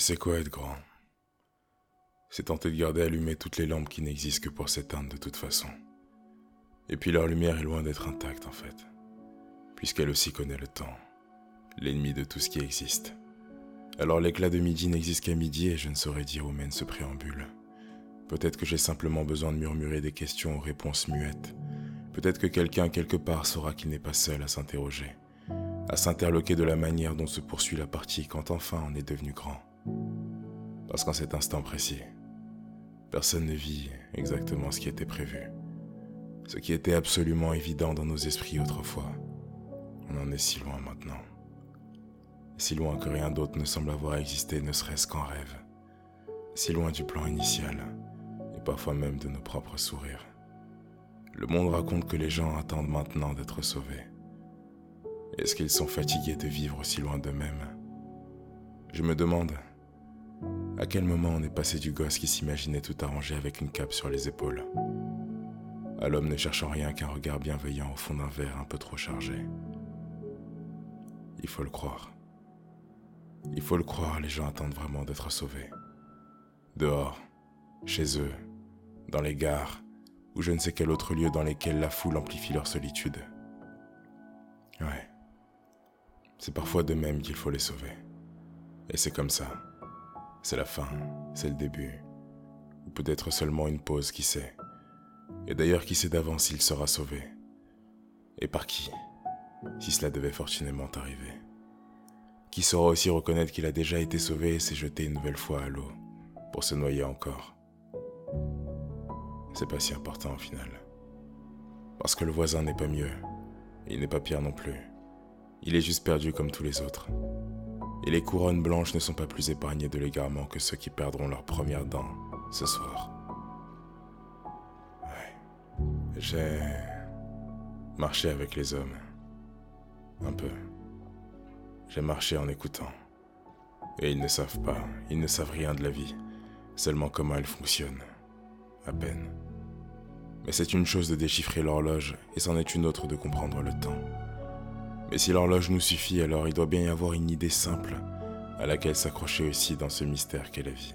c'est quoi être grand? C'est tenter de garder allumées toutes les lampes qui n'existent que pour s'éteindre de toute façon. Et puis leur lumière est loin d'être intacte en fait, puisqu'elle aussi connaît le temps, l'ennemi de tout ce qui existe. Alors l'éclat de midi n'existe qu'à midi et je ne saurais dire où mène ce préambule. Peut-être que j'ai simplement besoin de murmurer des questions aux réponses muettes. Peut-être que quelqu'un quelque part saura qu'il n'est pas seul à s'interroger, à s'interloquer de la manière dont se poursuit la partie quand enfin on est devenu grand. Parce qu'en cet instant précis, personne ne vit exactement ce qui était prévu. Ce qui était absolument évident dans nos esprits autrefois. On en est si loin maintenant. Si loin que rien d'autre ne semble avoir existé ne serait-ce qu'en rêve. Si loin du plan initial, et parfois même de nos propres sourires. Le monde raconte que les gens attendent maintenant d'être sauvés. Est-ce qu'ils sont fatigués de vivre si loin d'eux-mêmes? Je me demande, à quel moment on est passé du gosse qui s'imaginait tout arrangé avec une cape sur les épaules à l'homme ne cherchant rien qu'un regard bienveillant au fond d'un verre un peu trop chargé Il faut le croire. Il faut le croire, les gens attendent vraiment d'être sauvés. Dehors, chez eux, dans les gares, ou je ne sais quel autre lieu dans lesquels la foule amplifie leur solitude. Ouais. C'est parfois de même qu'il faut les sauver. Et c'est comme ça. C'est la fin, c'est le début. Ou peut-être seulement une pause, qui sait. Et d'ailleurs, qui sait d'avance s'il sera sauvé Et par qui Si cela devait fortunément arriver? Qui saura aussi reconnaître qu'il a déjà été sauvé et s'est jeté une nouvelle fois à l'eau, pour se noyer encore? C'est pas si important au final. Parce que le voisin n'est pas mieux, il n'est pas pire non plus. Il est juste perdu comme tous les autres et les couronnes blanches ne sont pas plus épargnées de l'égarement que ceux qui perdront leurs premières dents ce soir. Ouais. J'ai marché avec les hommes. Un peu. J'ai marché en écoutant. Et ils ne savent pas, ils ne savent rien de la vie, seulement comment elle fonctionne. À peine. Mais c'est une chose de déchiffrer l'horloge, et c'en est une autre de comprendre le temps. Mais si l'horloge nous suffit, alors il doit bien y avoir une idée simple à laquelle s'accrocher aussi dans ce mystère qu'est la vie.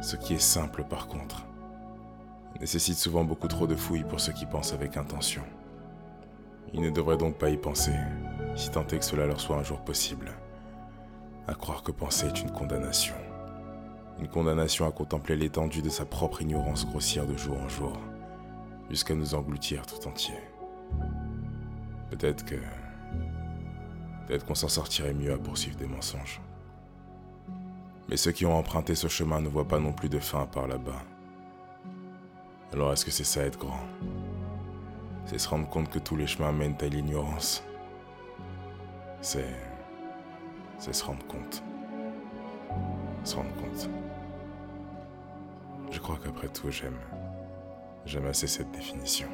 Ce qui est simple par contre nécessite souvent beaucoup trop de fouilles pour ceux qui pensent avec intention. Ils ne devraient donc pas y penser, si tant est que cela leur soit un jour possible. À croire que penser est une condamnation. Une condamnation à contempler l'étendue de sa propre ignorance grossière de jour en jour, jusqu'à nous engloutir tout entier. Peut-être que. Peut-être qu'on s'en sortirait mieux à poursuivre des mensonges. Mais ceux qui ont emprunté ce chemin ne voient pas non plus de fin par là-bas. Alors est-ce que c'est ça être grand? C'est se rendre compte que tous les chemins mènent à l'ignorance. C'est. C'est se rendre compte. Se rendre compte. Je crois qu'après tout, j'aime. J'aime assez cette définition.